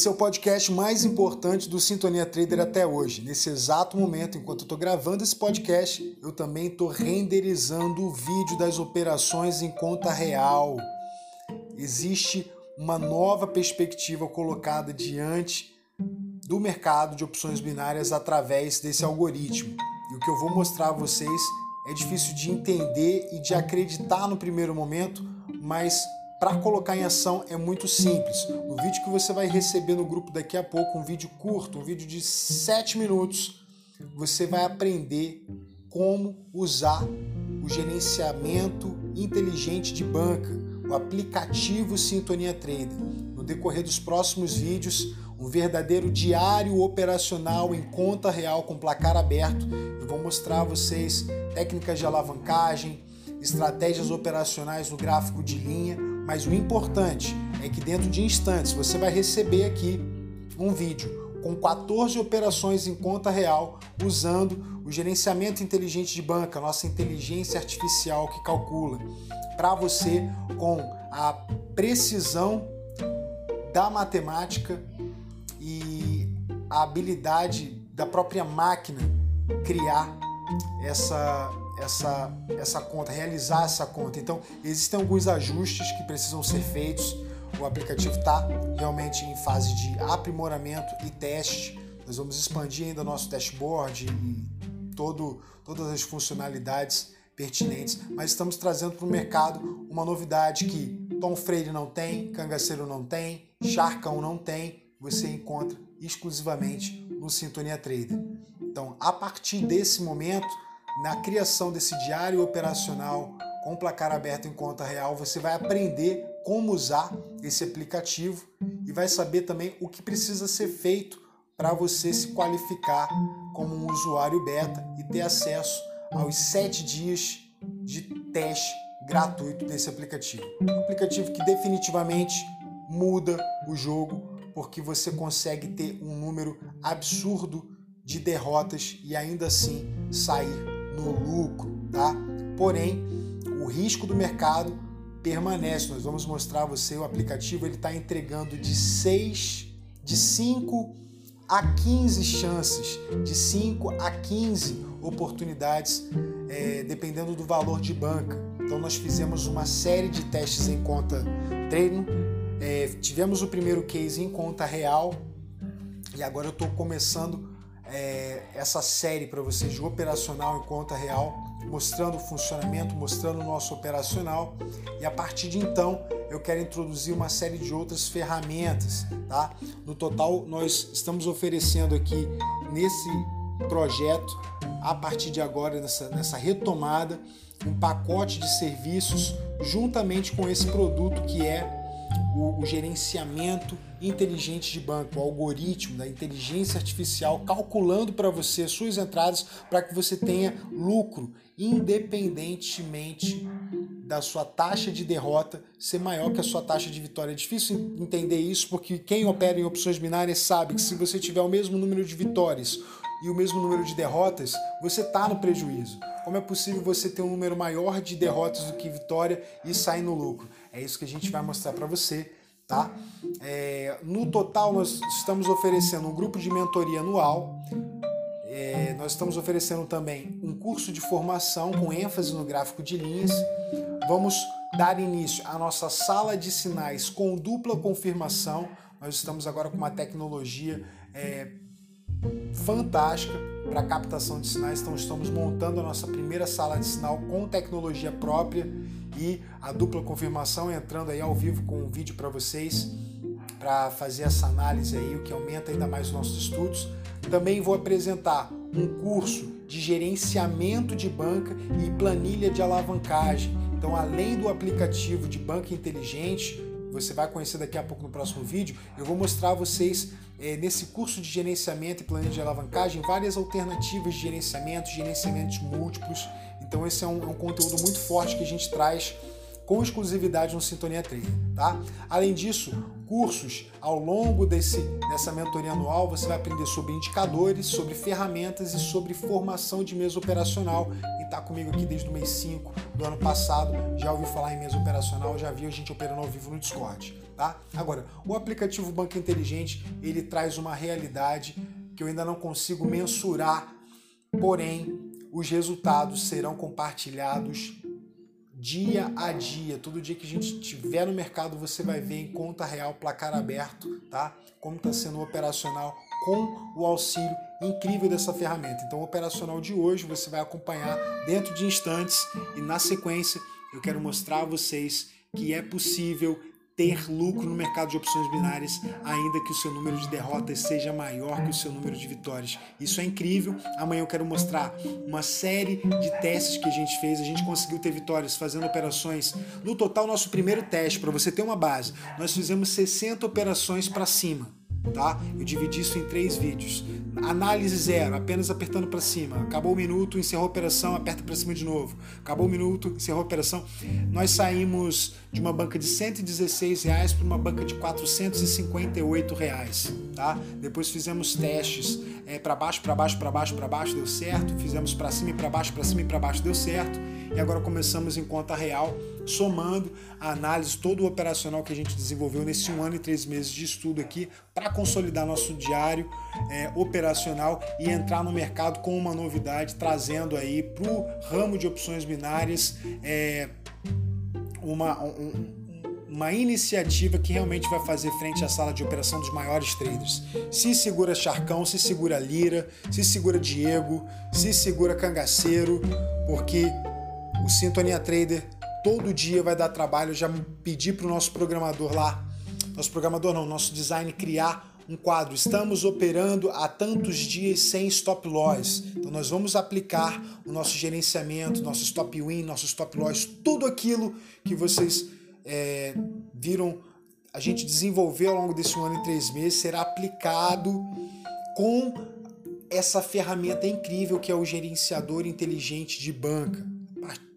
Esse é o podcast mais importante do Sintonia Trader até hoje. Nesse exato momento, enquanto eu estou gravando esse podcast, eu também estou renderizando o vídeo das operações em conta real. Existe uma nova perspectiva colocada diante do mercado de opções binárias através desse algoritmo. E o que eu vou mostrar a vocês é difícil de entender e de acreditar no primeiro momento, mas para colocar em ação é muito simples. O vídeo que você vai receber no grupo daqui a pouco, um vídeo curto, um vídeo de 7 minutos, você vai aprender como usar o gerenciamento inteligente de banca, o aplicativo Sintonia Trader. No decorrer dos próximos vídeos, um verdadeiro diário operacional em conta real com placar aberto. Eu vou mostrar a vocês técnicas de alavancagem, estratégias operacionais no gráfico de linha, mas o importante é que dentro de instantes você vai receber aqui um vídeo com 14 operações em conta real usando o gerenciamento inteligente de banca, nossa inteligência artificial que calcula para você com a precisão da matemática e a habilidade da própria máquina criar essa essa, essa conta, realizar essa conta. Então, existem alguns ajustes que precisam ser feitos. O aplicativo está realmente em fase de aprimoramento e teste. Nós vamos expandir ainda nosso dashboard e todo, todas as funcionalidades pertinentes, mas estamos trazendo para o mercado uma novidade que Tom Freire não tem, Cangaceiro não tem, Charcão não tem, você encontra exclusivamente no Sintonia Trader. Então, a partir desse momento, na criação desse diário operacional com placar aberto em conta real, você vai aprender como usar esse aplicativo e vai saber também o que precisa ser feito para você se qualificar como um usuário beta e ter acesso aos sete dias de teste gratuito desse aplicativo. Um aplicativo que definitivamente muda o jogo porque você consegue ter um número absurdo de derrotas e ainda assim sair no lucro, tá? Porém, o risco do mercado permanece. Nós vamos mostrar a você o aplicativo, ele está entregando de 6, de 5 a 15 chances, de 5 a 15 oportunidades, é, dependendo do valor de banca. Então nós fizemos uma série de testes em conta treino, é, tivemos o primeiro case em conta real e agora eu estou começando é, essa série para vocês de operacional em conta real, mostrando o funcionamento, mostrando o nosso operacional. E a partir de então, eu quero introduzir uma série de outras ferramentas, tá? No total, nós estamos oferecendo aqui nesse projeto, a partir de agora, nessa, nessa retomada, um pacote de serviços juntamente com esse produto que é o, o gerenciamento inteligente de banco, o algoritmo da inteligência artificial calculando para você suas entradas para que você tenha lucro, independentemente da sua taxa de derrota ser maior que a sua taxa de vitória. É difícil entender isso porque quem opera em opções binárias sabe que se você tiver o mesmo número de vitórias e o mesmo número de derrotas, você está no prejuízo. Como é possível você ter um número maior de derrotas do que vitória e sair no lucro? É isso que a gente vai mostrar para você, tá? É, no total, nós estamos oferecendo um grupo de mentoria anual. É, nós estamos oferecendo também um curso de formação com ênfase no gráfico de linhas. Vamos dar início à nossa sala de sinais com dupla confirmação. Nós estamos agora com uma tecnologia é, fantástica para captação de sinais. Então estamos montando a nossa primeira sala de sinal com tecnologia própria e a dupla confirmação entrando aí ao vivo com um vídeo para vocês para fazer essa análise aí, o que aumenta ainda mais os nossos estudos. Também vou apresentar um curso de gerenciamento de banca e planilha de alavancagem. Então, além do aplicativo de banca inteligente, você vai conhecer daqui a pouco no próximo vídeo, eu vou mostrar a vocês é, nesse curso de gerenciamento e planejamento de alavancagem várias alternativas de gerenciamento, gerenciamentos múltiplos. Então esse é um, é um conteúdo muito forte que a gente traz com exclusividade no Sintonia Trader, tá? Além disso, cursos ao longo desse, dessa mentoria anual, você vai aprender sobre indicadores, sobre ferramentas e sobre formação de mesa operacional. Está comigo aqui desde o mês 5 do ano passado, já ouviu falar em mesa operacional, já viu a gente operando ao vivo no Discord. tá? Agora, o aplicativo Banco Inteligente, ele traz uma realidade que eu ainda não consigo mensurar, porém, os resultados serão compartilhados dia a dia. Todo dia que a gente estiver no mercado, você vai ver em conta real, placar aberto, tá? Como está sendo operacional com o auxílio incrível dessa ferramenta. Então, o operacional de hoje você vai acompanhar dentro de instantes e na sequência eu quero mostrar a vocês que é possível ter lucro no mercado de opções binárias, ainda que o seu número de derrotas seja maior que o seu número de vitórias. Isso é incrível. Amanhã eu quero mostrar uma série de testes que a gente fez. A gente conseguiu ter vitórias fazendo operações. No total, nosso primeiro teste, para você ter uma base, nós fizemos 60 operações para cima tá? Eu dividi isso em três vídeos. Análise zero, apenas apertando para cima. Acabou o minuto, encerrou a operação, aperta para cima de novo. Acabou o minuto, encerrou a operação. Nós saímos de uma banca de 116 reais para uma banca de 458 reais, tá? Depois fizemos testes é, para baixo, para baixo, para baixo, para baixo, deu certo. Fizemos para cima e para baixo, para cima e para baixo, deu certo. E agora começamos em conta real somando a análise todo o operacional que a gente desenvolveu nesse um ano e três meses de estudo aqui para consolidar nosso diário é, operacional e entrar no mercado com uma novidade, trazendo aí para o ramo de opções binárias é, uma, um, uma iniciativa que realmente vai fazer frente à sala de operação dos maiores traders. Se segura Charcão, se segura Lira, se segura Diego, se segura Cangaceiro, porque Sintonia Trader todo dia vai dar trabalho. Eu já pedi para o nosso programador lá, nosso programador não, nosso design criar um quadro. Estamos operando há tantos dias sem stop loss. Então nós vamos aplicar o nosso gerenciamento, nosso stop win, nosso stop loss, tudo aquilo que vocês é, viram a gente desenvolver ao longo desse um ano e três meses será aplicado com essa ferramenta incrível que é o gerenciador inteligente de banca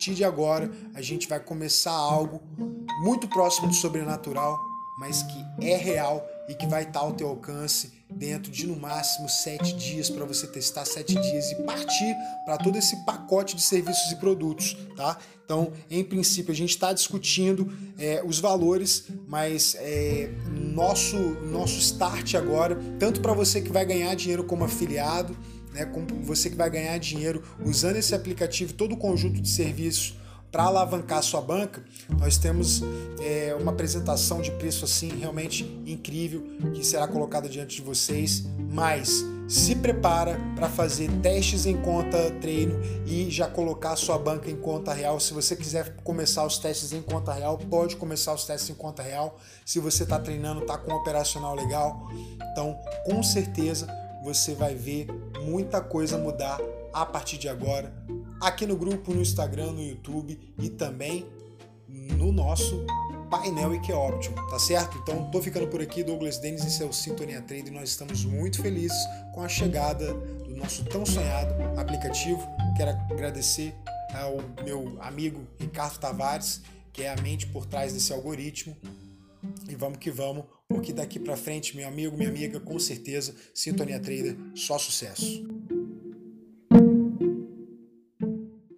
partir de agora a gente vai começar algo muito próximo do sobrenatural, mas que é real e que vai estar ao teu alcance dentro de no máximo sete dias para você testar sete dias e partir para todo esse pacote de serviços e produtos, tá? Então, em princípio, a gente está discutindo é, os valores, mas é, nosso nosso start agora, tanto para você que vai ganhar dinheiro como afiliado, né, como você que vai ganhar dinheiro usando esse aplicativo, todo o conjunto de serviços para alavancar sua banca, nós temos é, uma apresentação de preço assim realmente incrível que será colocada diante de vocês. Mas se prepara para fazer testes em conta treino e já colocar sua banca em conta real. Se você quiser começar os testes em conta real, pode começar os testes em conta real. Se você está treinando, está com um operacional legal, então com certeza você vai ver muita coisa mudar a partir de agora, aqui no grupo, no Instagram, no YouTube e também no nosso painel IQ Option, tá certo? Então tô ficando por aqui, Douglas Dennis e seu Sintonia Trade. Nós estamos muito felizes com a chegada do nosso tão sonhado aplicativo. Quero agradecer ao meu amigo Ricardo Tavares, que é a mente por trás desse algoritmo. E vamos que vamos, porque daqui para frente, meu amigo, minha amiga, com certeza, Sintonia Trader, só sucesso.